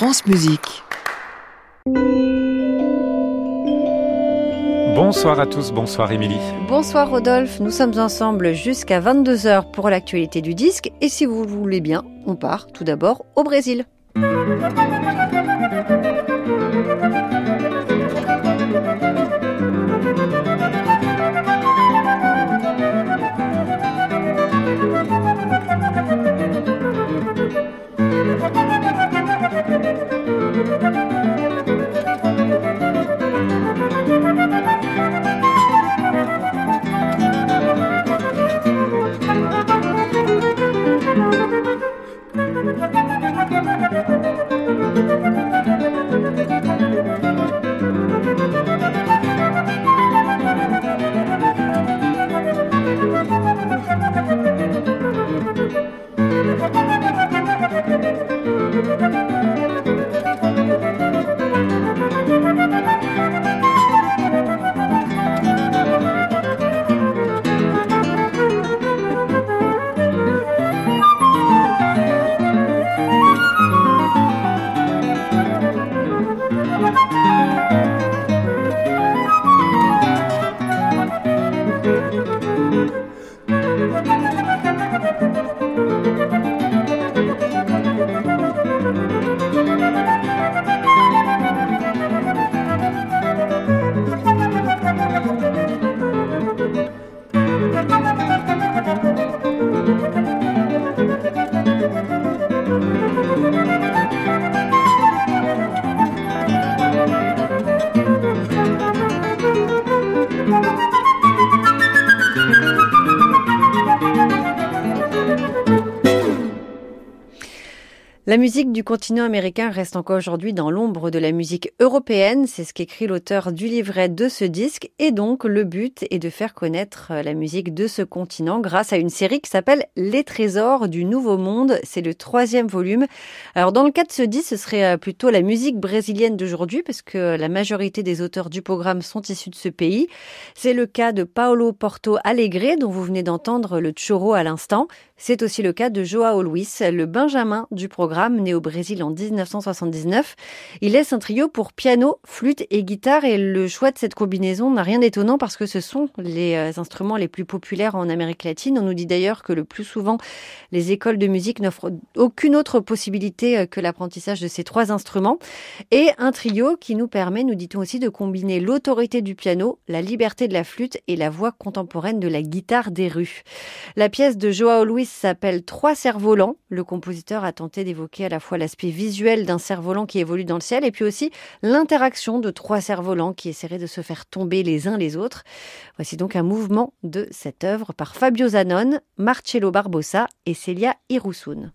France Musique. Bonsoir à tous, bonsoir Émilie. Bonsoir Rodolphe, nous sommes ensemble jusqu'à 22h pour l'actualité du disque et si vous le voulez bien, on part tout d'abord au Brésil. La musique du continent américain reste encore aujourd'hui dans l'ombre de la musique européenne, c'est ce qu'écrit l'auteur du livret de ce disque, et donc le but est de faire connaître la musique de ce continent grâce à une série qui s'appelle Les Trésors du Nouveau Monde, c'est le troisième volume. Alors dans le cas de ce disque, ce serait euh, plutôt la musique brésilienne d'aujourd'hui, parce que la majorité des auteurs du programme sont issus de ce pays. C'est le cas de Paulo Porto Alegre, dont vous venez d'entendre le choro à l'instant. C'est aussi le cas de Joao Luis, le Benjamin du programme, né au Brésil en 1979. Il laisse un trio pour piano, flûte et guitare et le choix de cette combinaison n'a rien d'étonnant parce que ce sont les euh, instruments les plus populaires en Amérique latine. On nous dit d'ailleurs que le plus souvent, les écoles de musique n'offrent aucune autre possibilité euh, que l'apprentissage de ces trois instruments. Et un trio qui nous permet, nous dit-on aussi, de combiner l'autorité du piano, la liberté de la flûte et la voix contemporaine de la guitare des rues. La pièce de Joao Luis s'appelle Trois cerfs-volants. Le compositeur a tenté d'évoquer à la fois l'aspect visuel d'un cerf-volant qui évolue dans le ciel et puis aussi l'interaction de trois cerfs-volants qui essaieraient de se faire tomber les uns les autres. Voici donc un mouvement de cette œuvre par Fabio Zanon, Marcello Barbosa et Celia Irusun.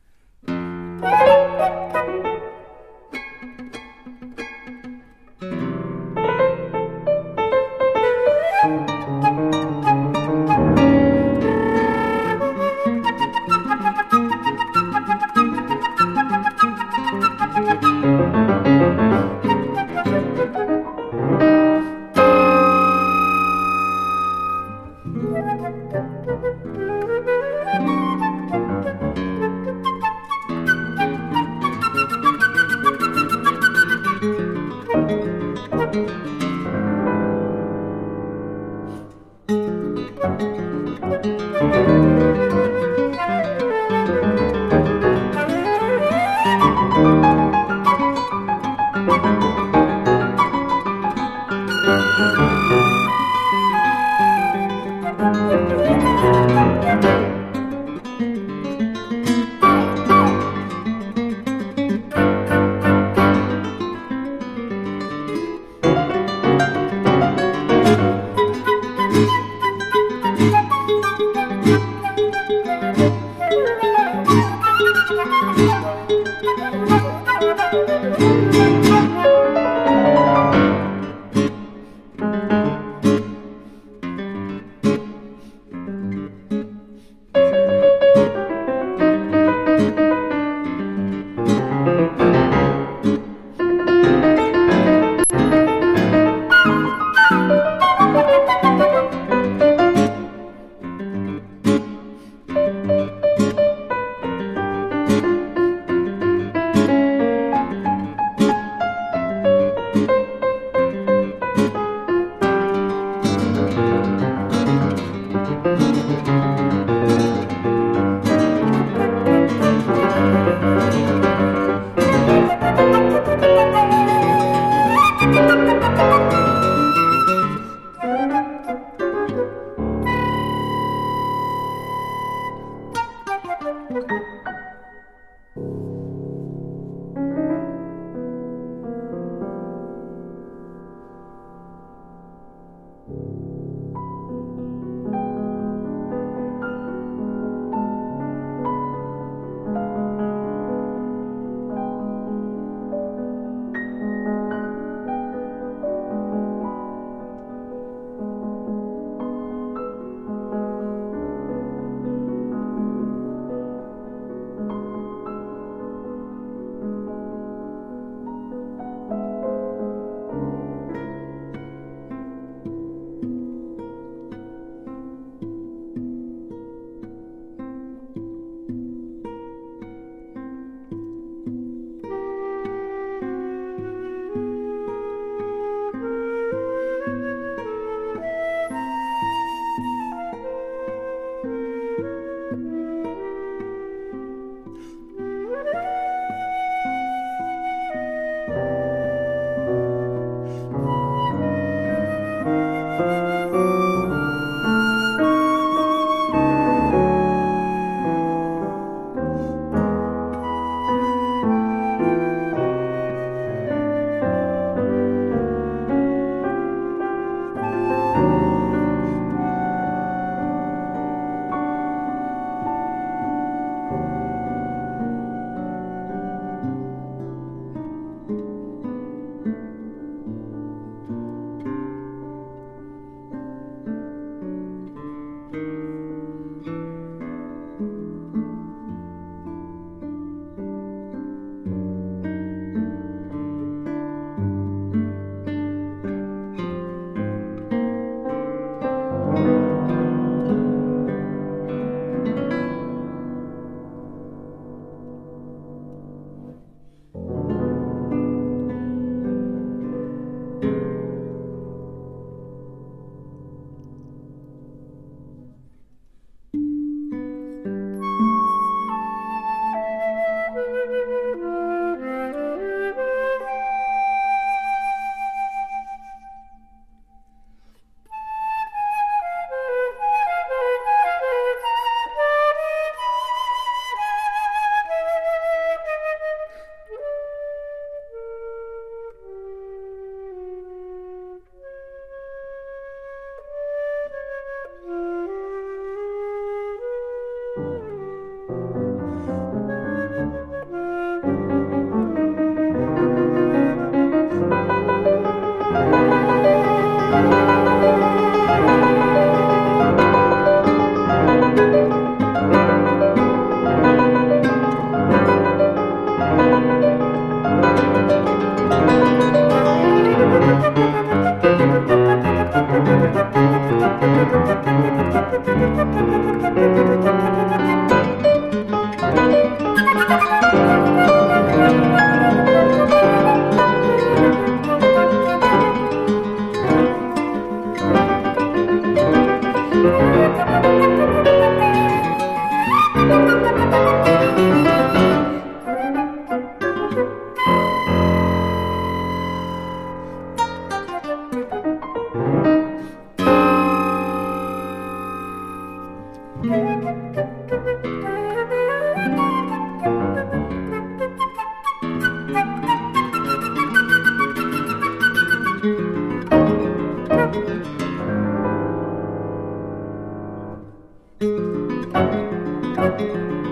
Trois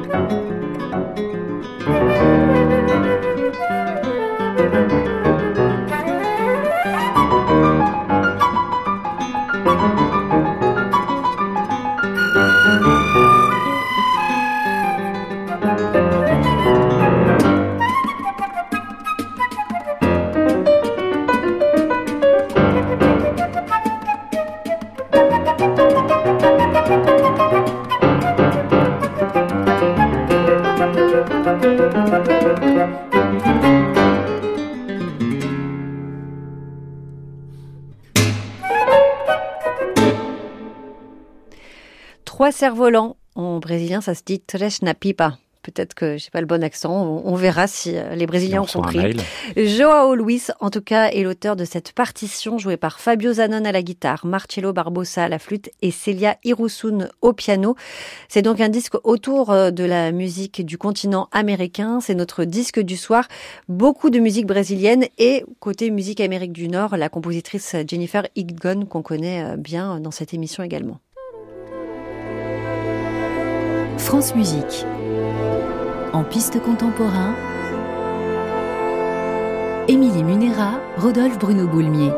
cerfs-volants. En brésilien, ça se dit tres na pipa. Peut-être que j'ai pas le bon accent. On, verra si euh, les Brésiliens ont compris. Joao Luis, en tout cas, est l'auteur de cette partition jouée par Fabio Zanon à la guitare, Marcello Barbosa à la flûte et Celia Hirusun au piano. C'est donc un disque autour euh, de la musique du continent américain. C'est notre disque du soir. Beaucoup de musique brésilienne et côté musique Amérique du Nord, la compositrice Jennifer Higdon qu'on connaît euh, bien dans cette émission également. France Musique. En piste contemporain, Émilie Munera, Rodolphe Bruno Boulmier.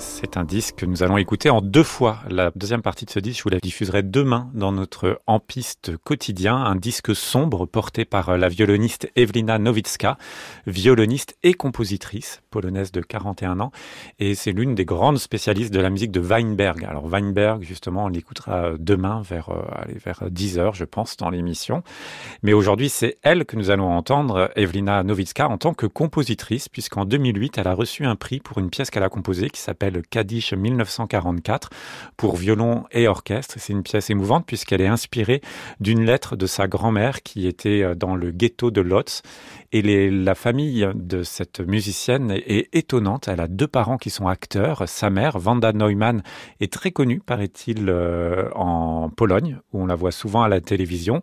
C'est un disque que nous allons écouter en deux fois. La deuxième partie de ce disque, je vous la diffuserai demain dans notre En Piste quotidien, un disque sombre porté par la violoniste Evelina Nowicka, violoniste et compositrice polonaise de 41 ans. Et c'est l'une des grandes spécialistes de la musique de Weinberg. Alors Weinberg, justement, on l'écoutera demain vers, euh, vers 10 heures, je pense, dans l'émission. Mais aujourd'hui, c'est elle que nous allons entendre, Evelina Nowicka, en tant que compositrice, puisqu'en 2008, elle a reçu un prix pour une pièce qu'elle a composée qui s'appelle le Kaddish 1944 pour violon et orchestre. C'est une pièce émouvante puisqu'elle est inspirée d'une lettre de sa grand-mère qui était euh, dans le ghetto de Lotz. Et la famille de cette musicienne est étonnante. Elle a deux parents qui sont acteurs. Sa mère, Wanda Neumann, est très connue, paraît-il, euh, en Pologne, où on la voit souvent à la télévision.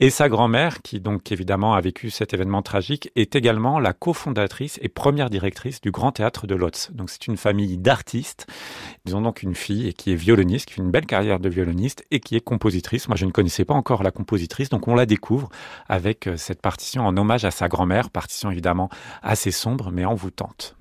Et sa grand-mère, qui donc évidemment a vécu cet événement tragique, est également la cofondatrice et première directrice du Grand Théâtre de Lotz. Donc c'est une famille d'artistes ils ont donc une fille qui est violoniste, qui fait une belle carrière de violoniste et qui est compositrice. Moi, je ne connaissais pas encore la compositrice, donc on la découvre avec euh, cette partition en hommage à sa grand-mère, partition évidemment assez sombre mais envoûtante.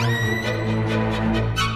Thank you.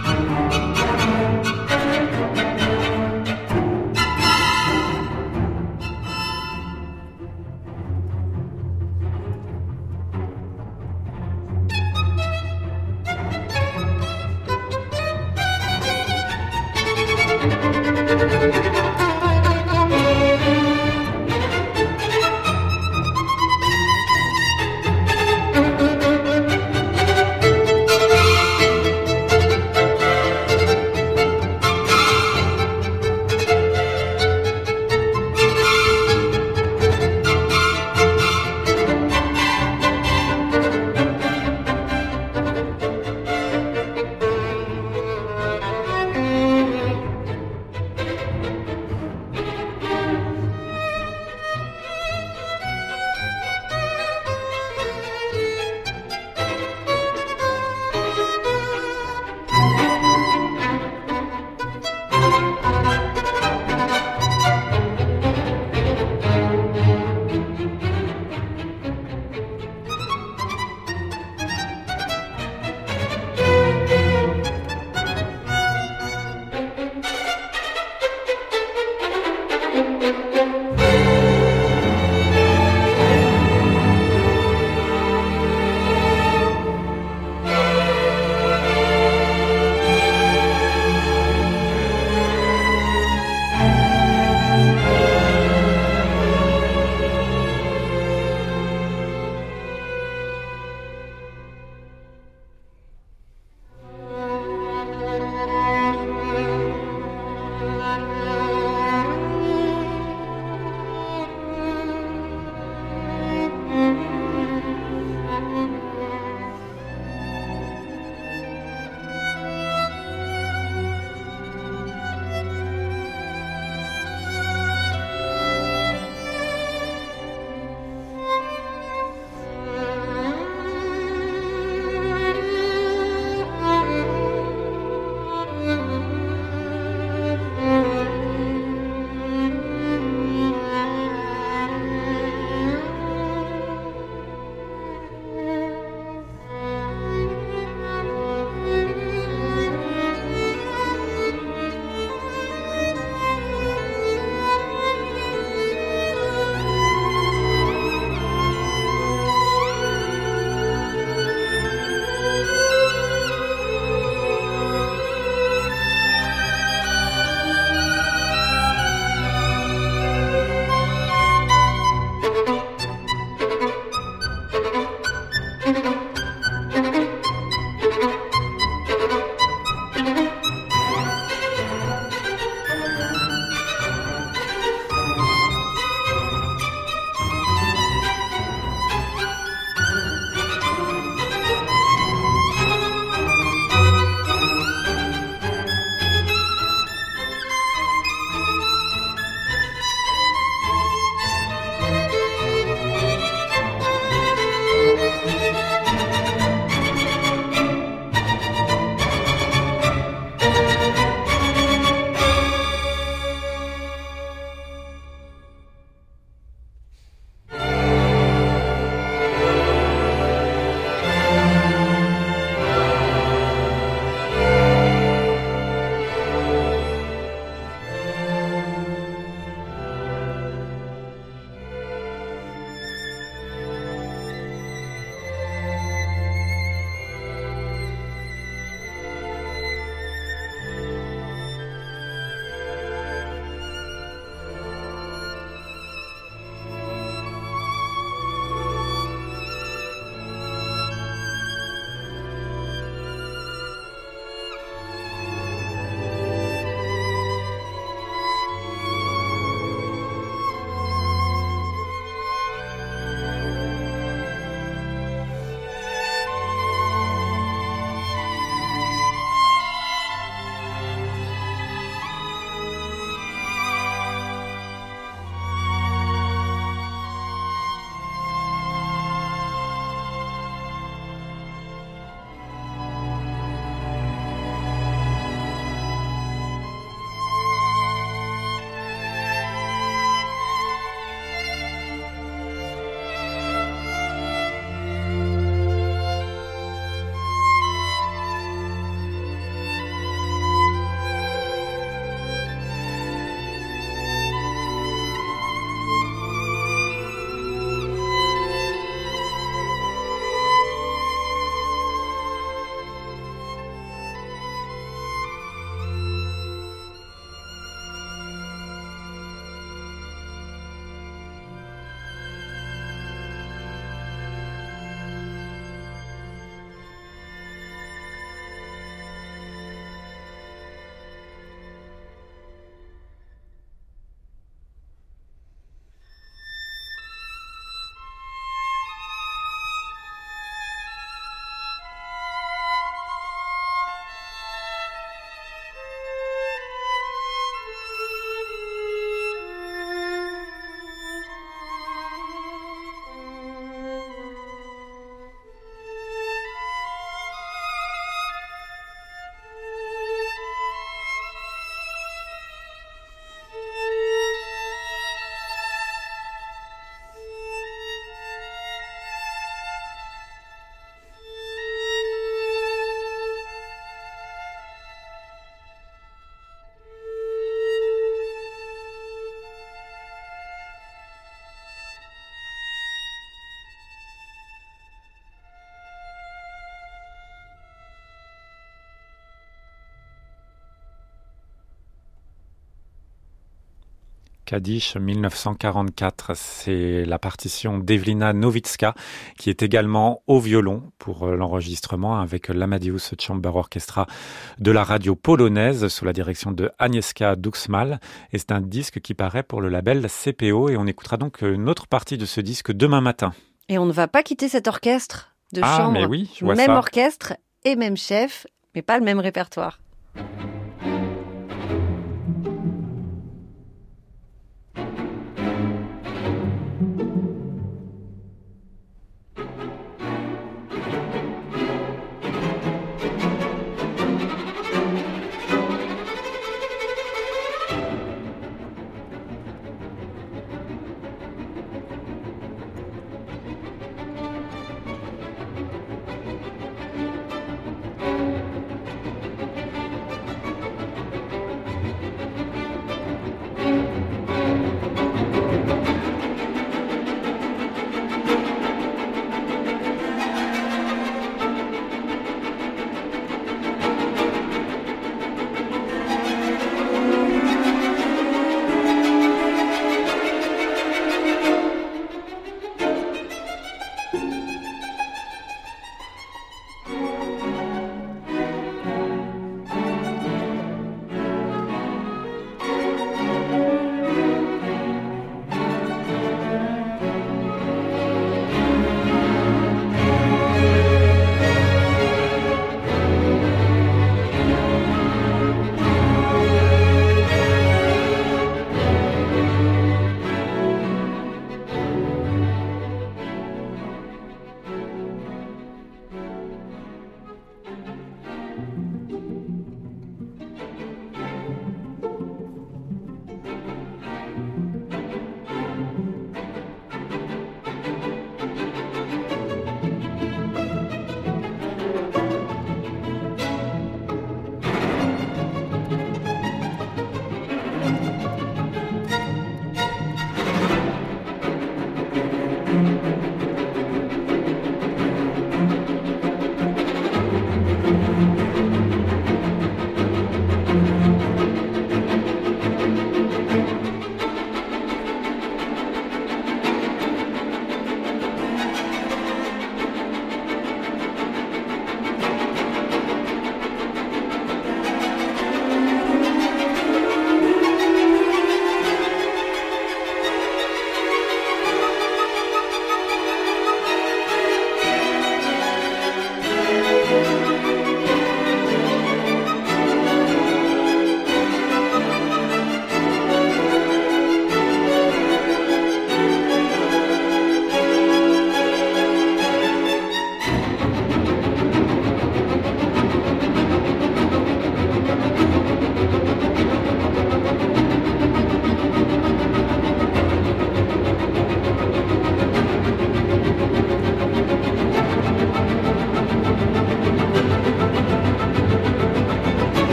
Kadish 1944. C'est la partition d'Evelina Novitska qui est également au violon pour euh, l'enregistrement avec l'Amadeus Chamber Orchestra de la radio polonaise sous la direction de Agnieszka Duxmal. Et c'est un disque qui paraît pour le label CPO et on écoutera donc une autre partie de ce disque demain matin. Et on ne va pas quitter cet orchestre de ah, chambre. Mais oui, je vois même ça. orchestre et même chef, mais pas le même répertoire.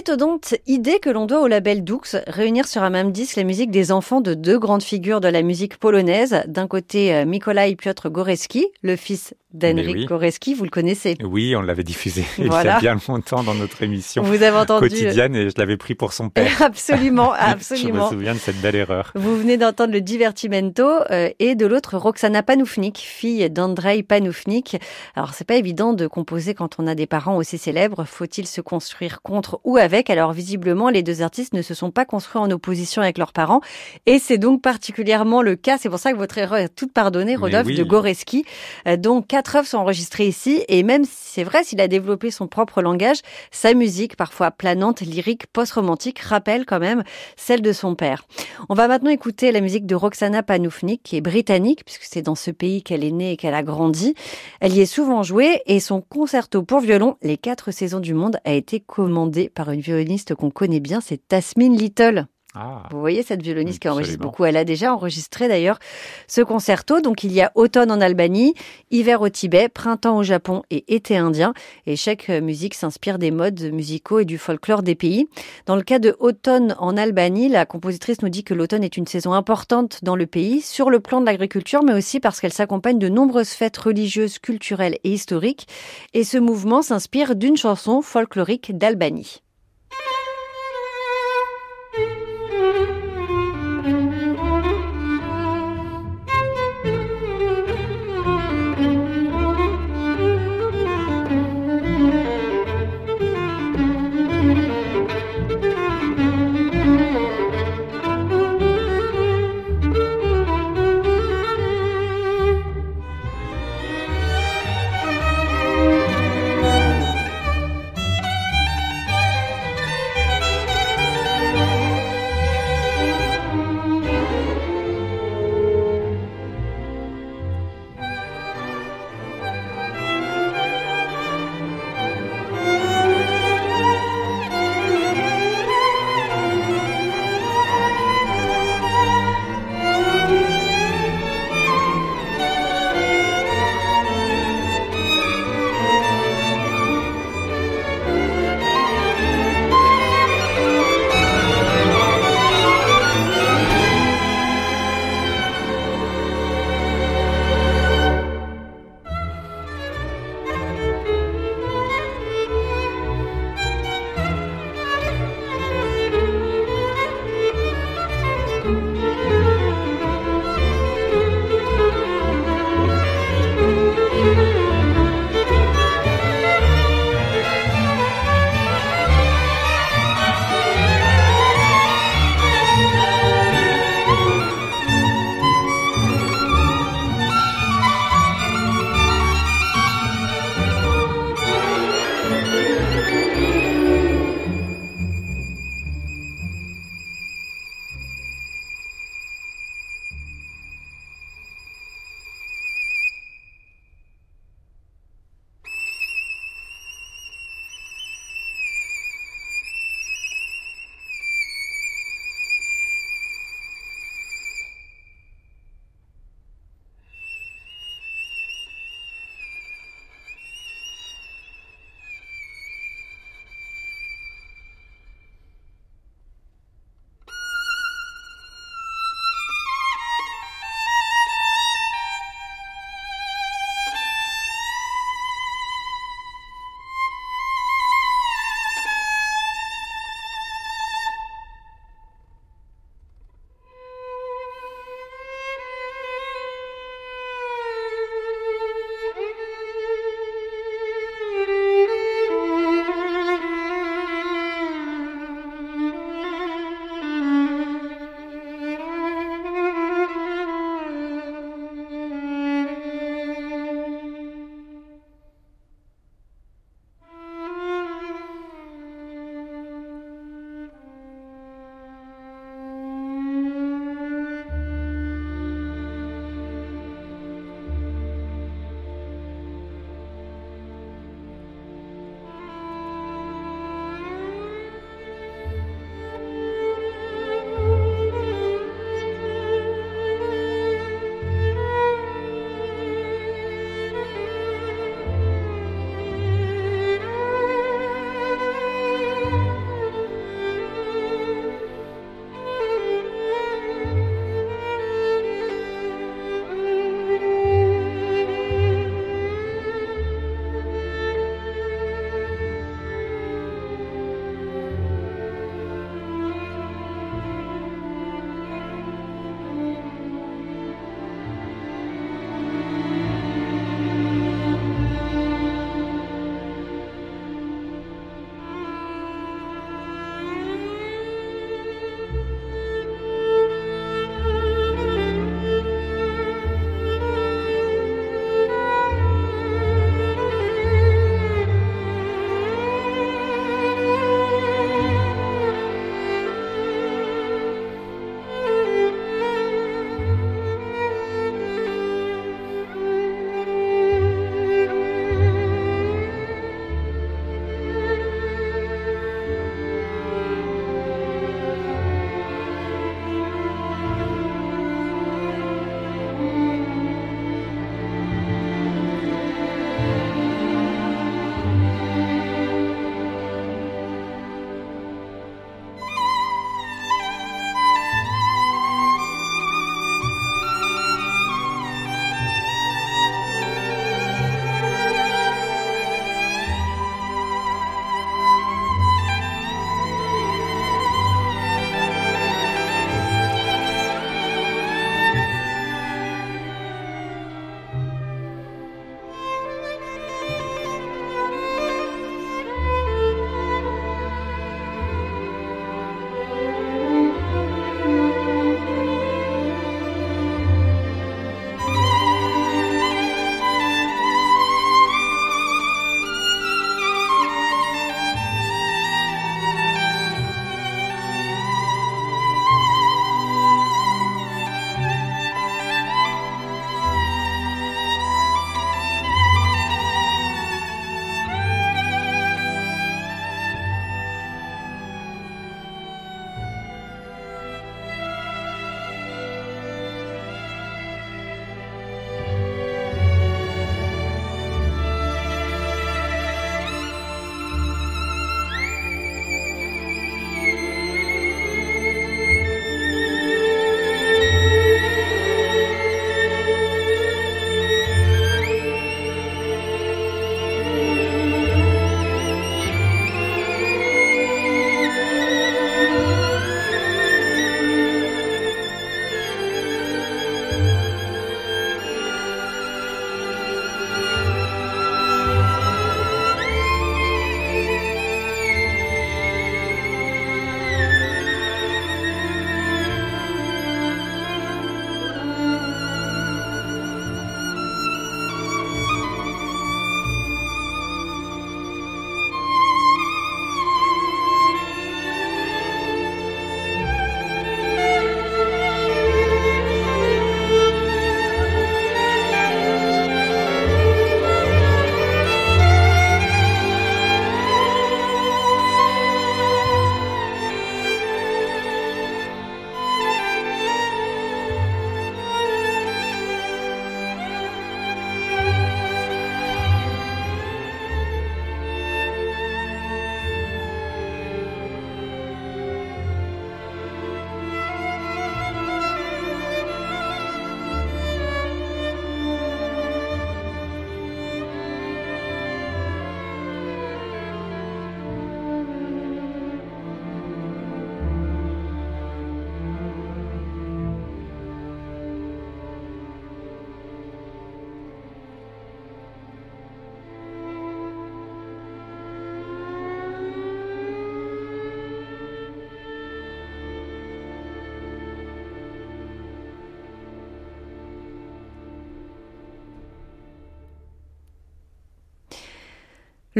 Une étonnante idée que l'on doit au label Dux, réunir sur un même disque la musique des enfants de deux grandes figures de la musique polonaise. D'un côté, euh, Mikołaj Piotr Gorecki, le fils d'Henrik oui. Gorecki, vous le connaissez. Oui, on l'avait diffusé Voilà. il y a bien longtemps dans notre émission Vous avez entendu. quotidienne et je l'avais pris pour son père. Absolument, Je me absolument. souviens de cette belle erreur. Vous venez d'entendre le Divertimento euh, et de l'autre Roxana Panoufnik, fille d'Andrei Panoufnik. Alors c'est pas évident de composer quand on a des parents aussi célèbres. Faut-il se construire contre ou avec? Alors visiblement les deux artistes ne se sont pas construits en opposition avec leurs parents et c'est donc particulièrement le cas. C'est pour ça que votre erreur est toute pardonnée, Rodolphe oui. de Goreski. Euh, donc quatre œuvres sont enregistrées ici et même si c'est vrai s'il a développé son propre langage, sa musique parfois planante, lyrique, post-romantique rappelle quand même celle de son père. On va maintenant écouter la musique de Roxana Panoufnik, qui est britannique, puisque c'est dans ce pays qu'elle est née et qu'elle a grandi. Elle y est souvent jouée et son concerto pour violon, Les quatre saisons du monde, a été commandé par une violoniste qu'on connaît bien, c'est Tasmin Little. Ah. Vous voyez cette violoniste qui enregistre beaucoup. Elle a déjà enregistré d'ailleurs ce concerto. Donc il y a automne en Albanie, hiver au Tibet, printemps au Japon et été indien. Et chaque euh, musique s'inspire des modes musicaux et du folklore des pays. Dans le cas de automne en Albanie, la compositrice nous dit que l'automne est une saison importante dans le pays, sur le plan de l'agriculture, mais aussi parce qu'elle s'accompagne de nombreuses fêtes religieuses, culturelles et historiques. Et ce mouvement s'inspire d'une chanson folklorique d'Albanie.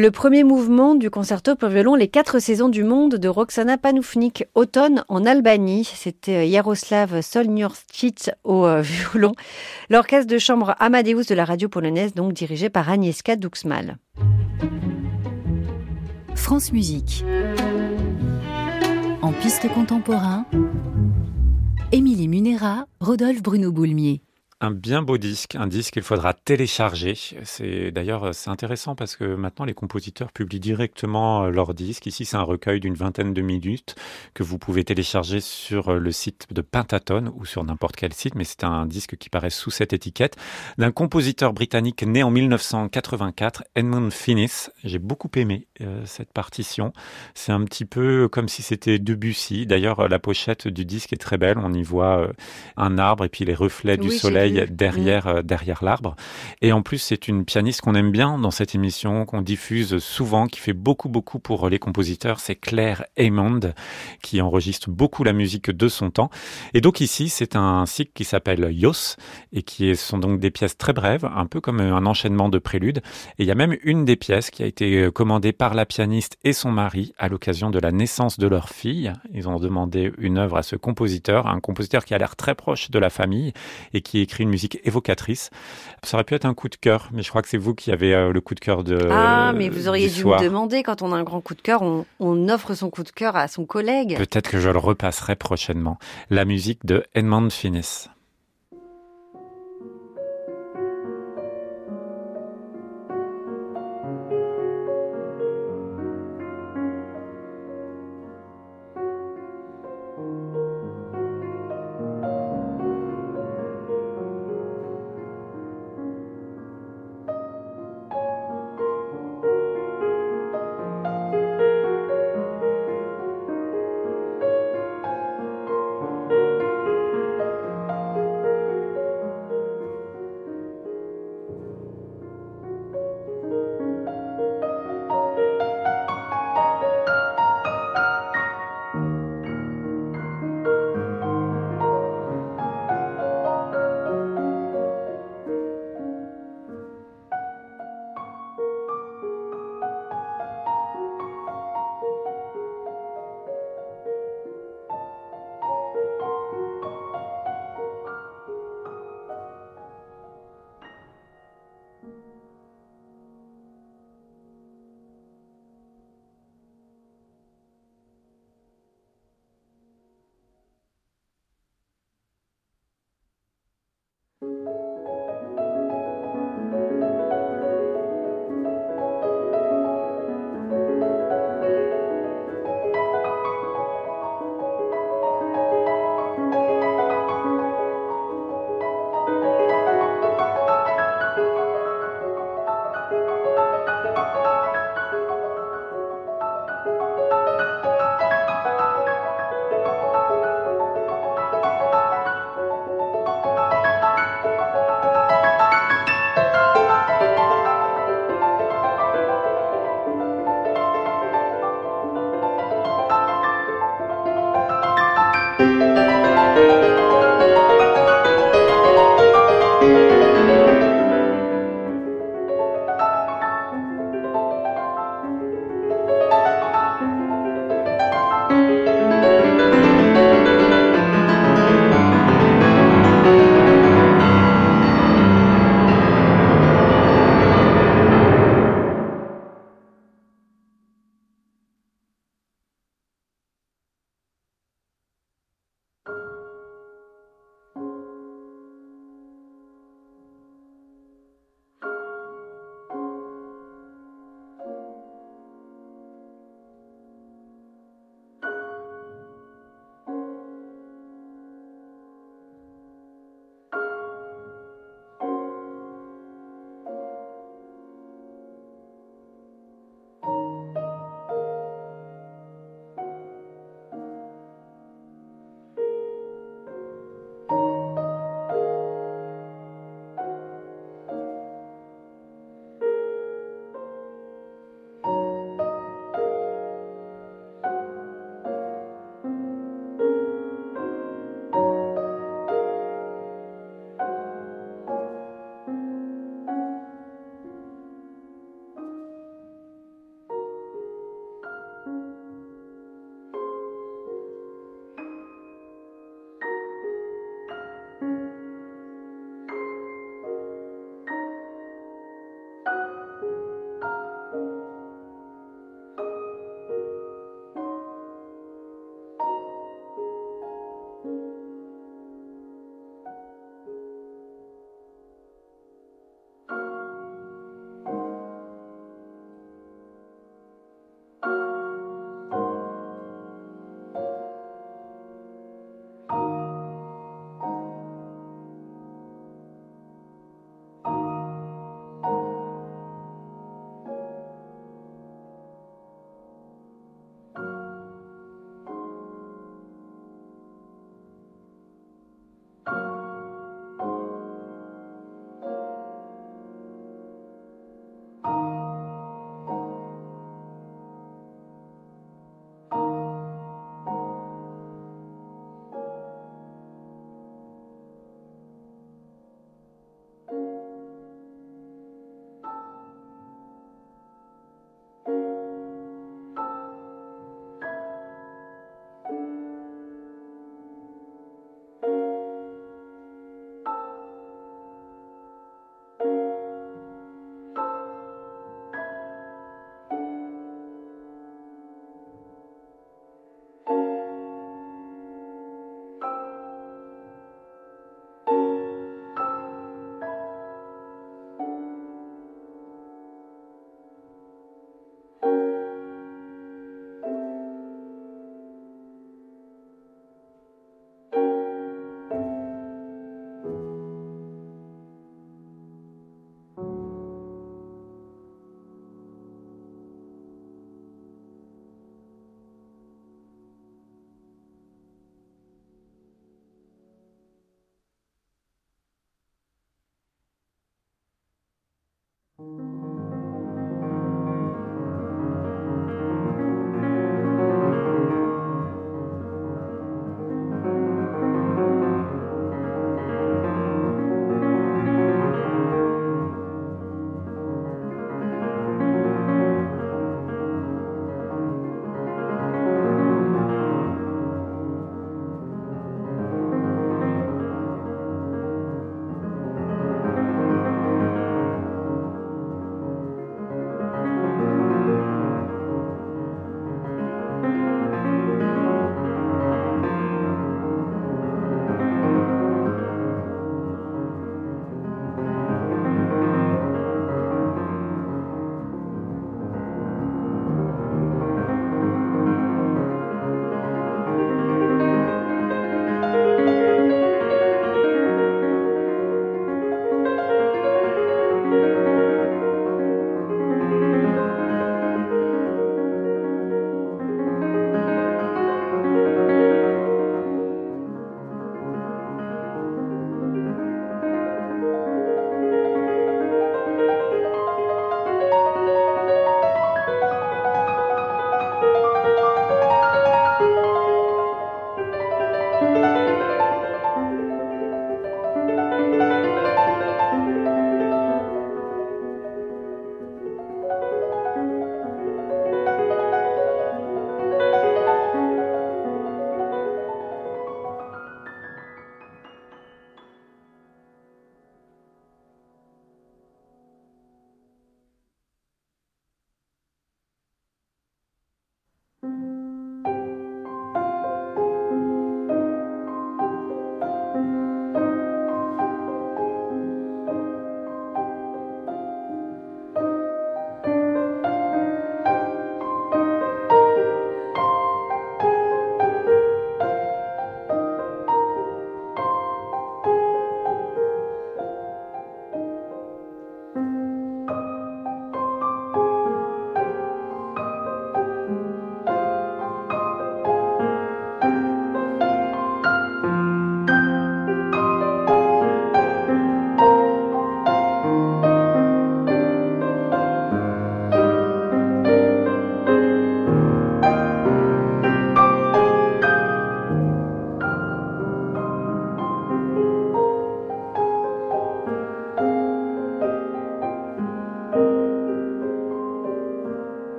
Le premier mouvement du concerto pour violon Les quatre saisons du monde de Roxana Panoufnik, automne en Albanie. C'était Jaroslav Solnjurcic au euh, violon. L'orchestre de chambre Amadeus de la radio polonaise, donc dirigé par Agnieszka Duxmal. France Musique. En piste contemporain, Émilie Munera, Rodolphe Bruno Boulmier un bien beau disque, un disque qu'il faudra télécharger. C'est d'ailleurs c'est intéressant parce que maintenant les compositeurs publient directement euh, leur disque. Ici, c'est un recueil d'une vingtaine de minutes que vous pouvez télécharger sur euh, le site de Pentatone ou sur n'importe quel site, mais c'est un disque qui paraît sous cette étiquette d'un compositeur britannique né en 1984, Edmund Finnis. J'ai beaucoup aimé euh, cette partition. C'est un petit peu comme si c'était Debussy. D'ailleurs, la pochette du disque est très belle. On y voit un arbre et puis les reflets du soleil derrière, mm. euh, derrière l'arbre. Et en plus, c'est une pianiste qu'on aime bien dans cette émission, qu'on diffuse souvent, qui fait beaucoup, beaucoup pour les compositeurs. C'est Claire Haymond, qui enregistre beaucoup la musique de son temps. Et donc ici, c'est un cycle qui s'appelle Yos, et qui sont donc des pièces très brèves, un peu comme un enchaînement de préludes. Et il y a même une des pièces qui a été euh, commandée par la pianiste et son mari à l'occasion de la naissance de leur fille. Ils ont demandé une œuvre à ce compositeur, un compositeur qui a l'air très proche de la famille et qui écrit une musique évocatrice. Ça aurait pu être un coup de cœur, mais je crois que c'est vous qui avez euh, le coup de cœur de. Ah, mais vous auriez dû me demander, quand on a un grand coup de cœur, on, on offre son coup de cœur à son collègue. Peut-être que je le repasserai prochainement. La musique de Edmond Finnis.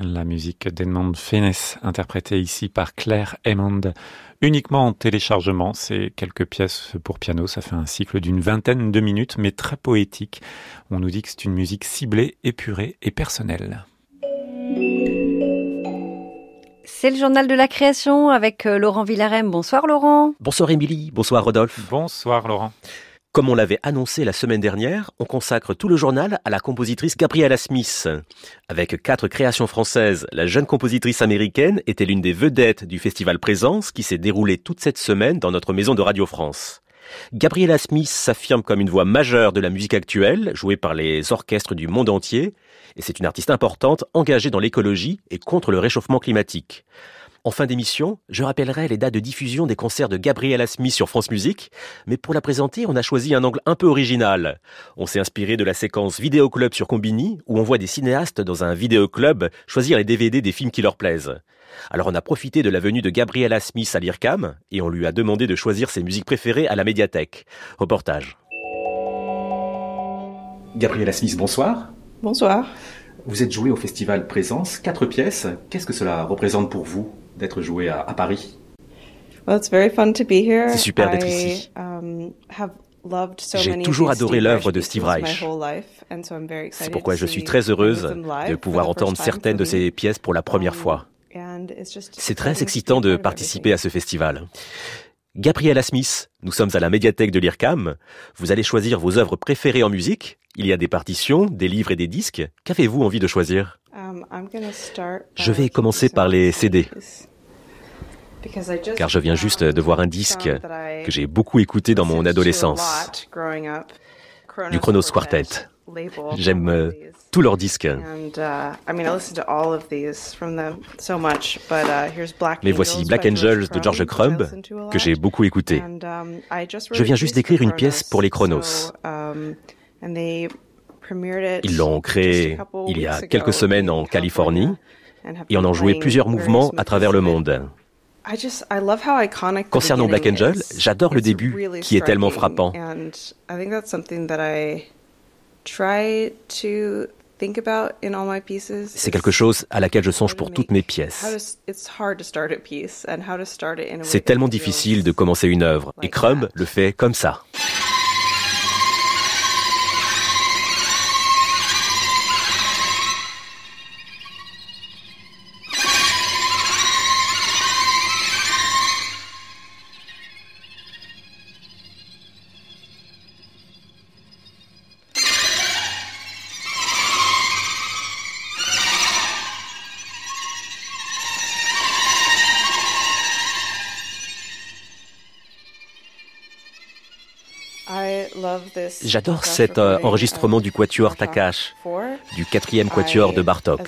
La musique d'Edmond Fennes, interprétée ici par Claire Hammond, uniquement en téléchargement. C'est quelques pièces pour piano. Ça fait un cycle d'une vingtaine de minutes, mais très poétique. On nous dit que c'est une musique ciblée, épurée et personnelle. C'est le journal de la création avec euh, Laurent Villarem. Bonsoir Laurent. Bonsoir Émilie, bonsoir Rodolphe. Bonsoir Laurent. Comme on l'avait annoncé la semaine dernière, on consacre tout le journal à la compositrice Gabriella Smith. Avec quatre créations françaises, la jeune compositrice américaine était l'une des vedettes du festival Présence qui s'est déroulé toute cette semaine dans notre maison de Radio France. Gabriella Smith s'affirme comme une voix majeure de la musique actuelle, jouée par les orchestres du monde entier, et c'est une artiste importante engagée dans l'écologie et contre le réchauffement climatique. En fin d'émission, je rappellerai les dates de diffusion des concerts de Gabriella Smith sur France Musique, mais pour la présenter, on a choisi un angle un peu original. On s'est inspiré de la séquence Vidéo Club sur Combini, où on voit des cinéastes dans un vidéoclub choisir les DVD des films qui leur plaisent. Alors on a profité de la venue de Gabriella Smith à l'IRCAM, et on lui a demandé de choisir ses musiques préférées à la médiathèque. Reportage. Gabriella Smith, bonsoir. Bonsoir. Vous êtes jouée au festival Présence, quatre pièces. Qu'est-ce que cela représente pour vous? D'être joué à, à Paris. C'est super d'être ici. Um, J'ai toujours adoré l'œuvre de Steve Reich. C'est pourquoi je suis très heureuse de pouvoir entendre certaines de ses pièces pour la première um, fois. C'est très excitant de participer à ce festival. Gabriella Smith, nous sommes à la médiathèque de l'IRCAM. Vous allez choisir vos œuvres préférées en musique. Il y a des partitions, des livres et des disques. Qu'avez-vous envie de choisir? Je vais commencer par les CD car je viens juste de voir un disque que j'ai beaucoup écouté dans mon adolescence, du Chronos Quartet. J'aime euh, tous leurs disques. Mais voici Black Angels de George Crumb, que j'ai beaucoup écouté. Um, je viens juste d'écrire une pièce pour les Chronos. Ils l'ont créé il y a quelques semaines en Californie et en ont joué plusieurs mouvements à travers le monde. Concernant Black Angel, j'adore le début qui est tellement frappant. C'est quelque chose à laquelle je songe pour toutes mes pièces. C'est tellement difficile de commencer une œuvre, et Crumb le fait comme ça. J'adore cet euh, enregistrement du quatuor Takash, du quatrième quatuor de Bartok.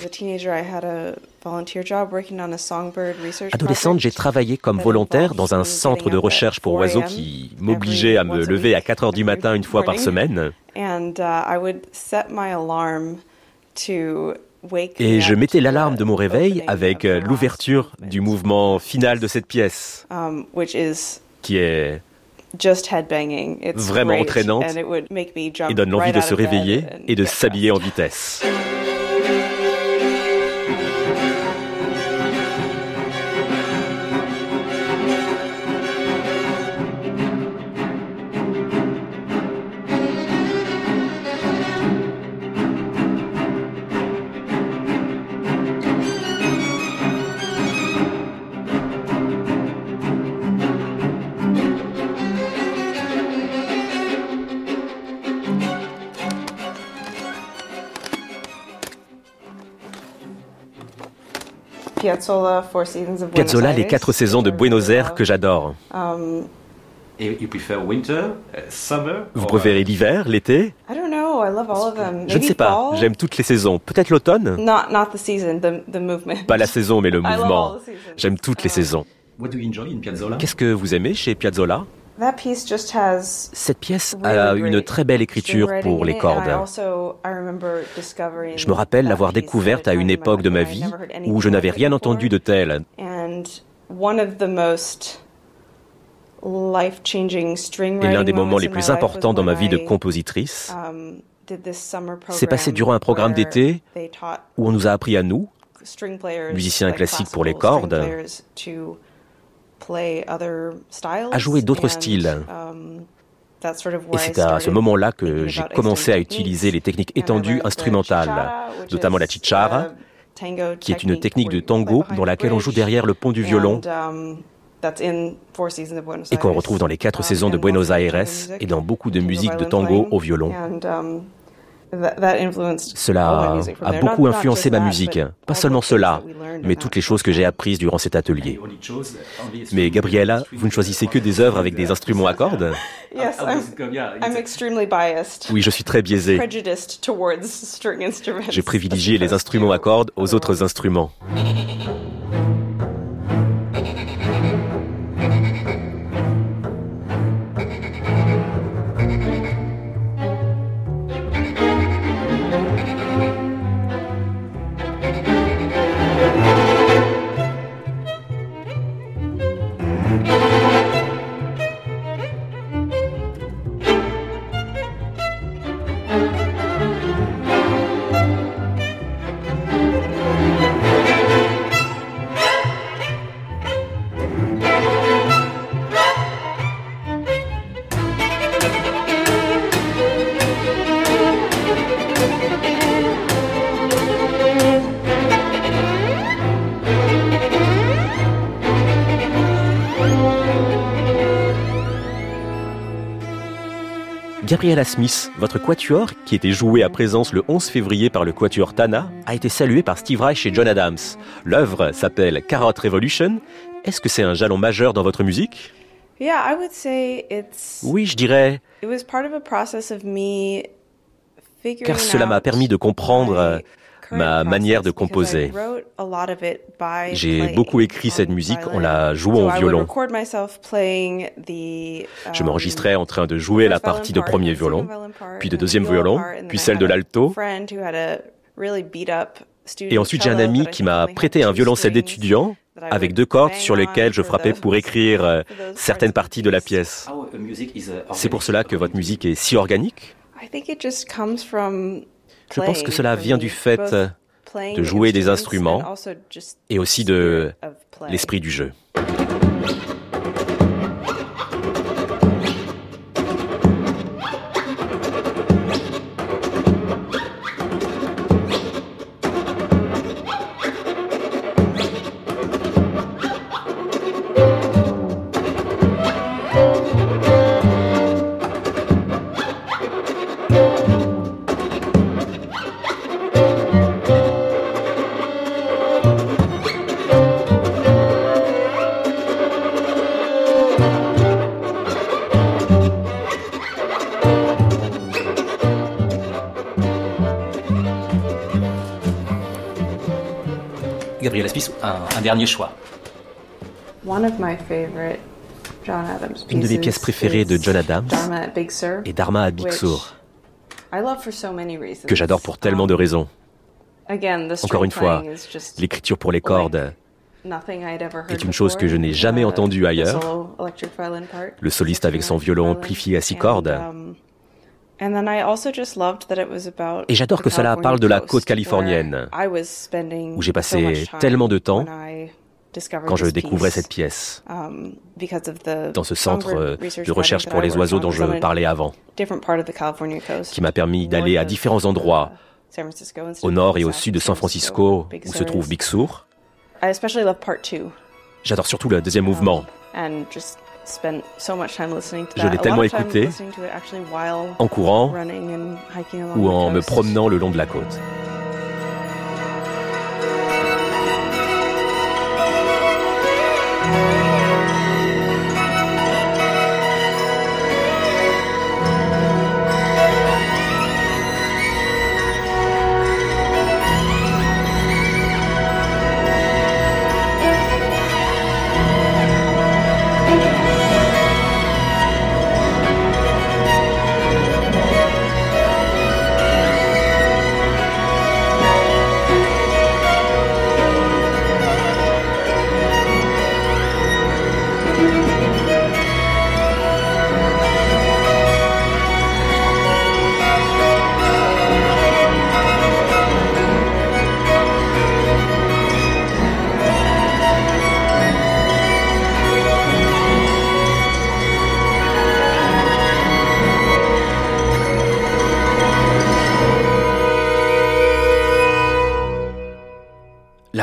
Adolescente, j'ai travaillé comme volontaire dans un centre de recherche pour oiseaux qui m'obligeait à me lever à 4 heures du matin une fois par semaine. Et je mettais l'alarme de mon réveil avec euh, l'ouverture du mouvement final de cette pièce, um, qui est vraiment entraînante. et donne l'envie de se réveiller et de s'habiller en vitesse. Piazzolla, les quatre saisons de Buenos Aires que j'adore. Um, winter, uh, summer, Vous préférez l'hiver, l'été? Je ne sais pas, j'aime toutes les saisons. Peut-être l'automne? Pas la saison, mais le mouvement. J'aime toutes les um, saisons. Qu'est-ce que vous aimez chez Piazzolla? Cette pièce a une très belle écriture pour les cordes. Je me rappelle l'avoir découverte à une époque de ma vie où je n'avais rien entendu de tel. Et l'un des moments les plus importants dans ma vie de compositrice s'est passé durant un programme d'été où on nous a appris à nous, musiciens classiques pour les cordes, à jouer d'autres styles. Um, Et c'est à ce moment-là que j'ai commencé à utiliser les techniques étendues instrumentales, notamment la chichara, qui est une technique de tango dans laquelle on joue derrière le pont du violon um, et qu'on retrouve dans les quatre um, saisons de Buenos Aires et dans beaucoup de musique de tango au violon. Cela a beaucoup influencé ma musique. Pas seulement cela, mais toutes les choses que j'ai apprises durant cet atelier. Mais Gabriella, vous ne choisissez que des œuvres avec des instruments à cordes Oui, je suis très biaisé. J'ai privilégié les instruments à cordes aux autres instruments. Gabriella Smith, votre quatuor, qui était joué à présence le 11 février par le quatuor Tana, a été salué par Steve Reich et John Adams. L'œuvre s'appelle Carrot Revolution. Est-ce que c'est un jalon majeur dans votre musique? Oui, je dirais. Car cela m'a permis de comprendre ma manière de composer. J'ai beaucoup écrit cette musique en la jouant au violon. Je m'enregistrais en train de jouer la partie de premier violon, puis de deuxième violon, puis celle de l'alto. Et ensuite, j'ai un ami qui m'a prêté un violoncelle d'étudiant avec deux cordes sur lesquelles je frappais pour écrire euh, certaines parties de la pièce. C'est pour cela que votre musique est si organique? Je pense que cela vient du fait de jouer des instruments et aussi de l'esprit du jeu. Un, dernier choix. Une de mes pièces préférées de John Adams est Dharma à Big Sur, que j'adore pour tellement de um, raisons. Encore une fois, l'écriture pour les cordes est une chose que je n'ai jamais entendue ailleurs. Le soliste avec son violon amplifié à six cordes. Um, et j'adore que cela parle de la côte californienne, où j'ai passé tellement de temps quand je découvrais cette pièce, um, dans ce centre de recherche pour les oiseaux dont je parlais avant, qui m'a permis d'aller à différents endroits, au nord et au sud de San Francisco, où se trouve Big Sur. J'adore surtout le deuxième mouvement. Je l'ai tellement écouté. en courant ou en me promenant le long de la côte.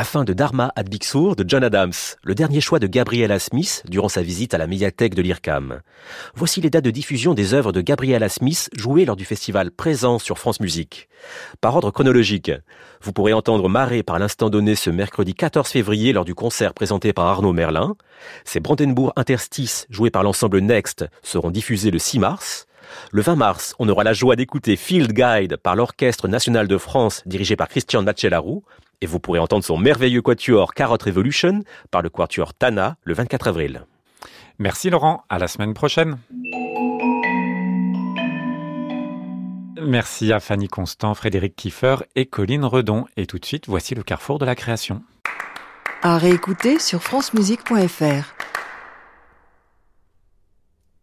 Fin de Dharma at Big Sur de John Adams, le dernier choix de Gabriella Smith durant sa visite à la médiathèque de l'IRCAM. Voici les dates de diffusion des œuvres de Gabriella Smith jouées lors du festival Présent sur France Musique. Par ordre chronologique, vous pourrez entendre Marée par l'instant donné ce mercredi 14 février lors du concert présenté par Arnaud Merlin. Ces Brandenburg Interstices joués par l'ensemble Next seront diffusés le 6 mars. Le 20 mars, on aura la joie d'écouter Field Guide par l'Orchestre National de France dirigé par Christian Nachelarou et vous pourrez entendre son merveilleux quatuor Carrot Revolution par le quatuor Tana le 24 avril. Merci Laurent, à la semaine prochaine. Merci à Fanny Constant, Frédéric Kiefer et Colline Redon. Et tout de suite, voici le carrefour de la création. À réécouter sur francemusique.fr.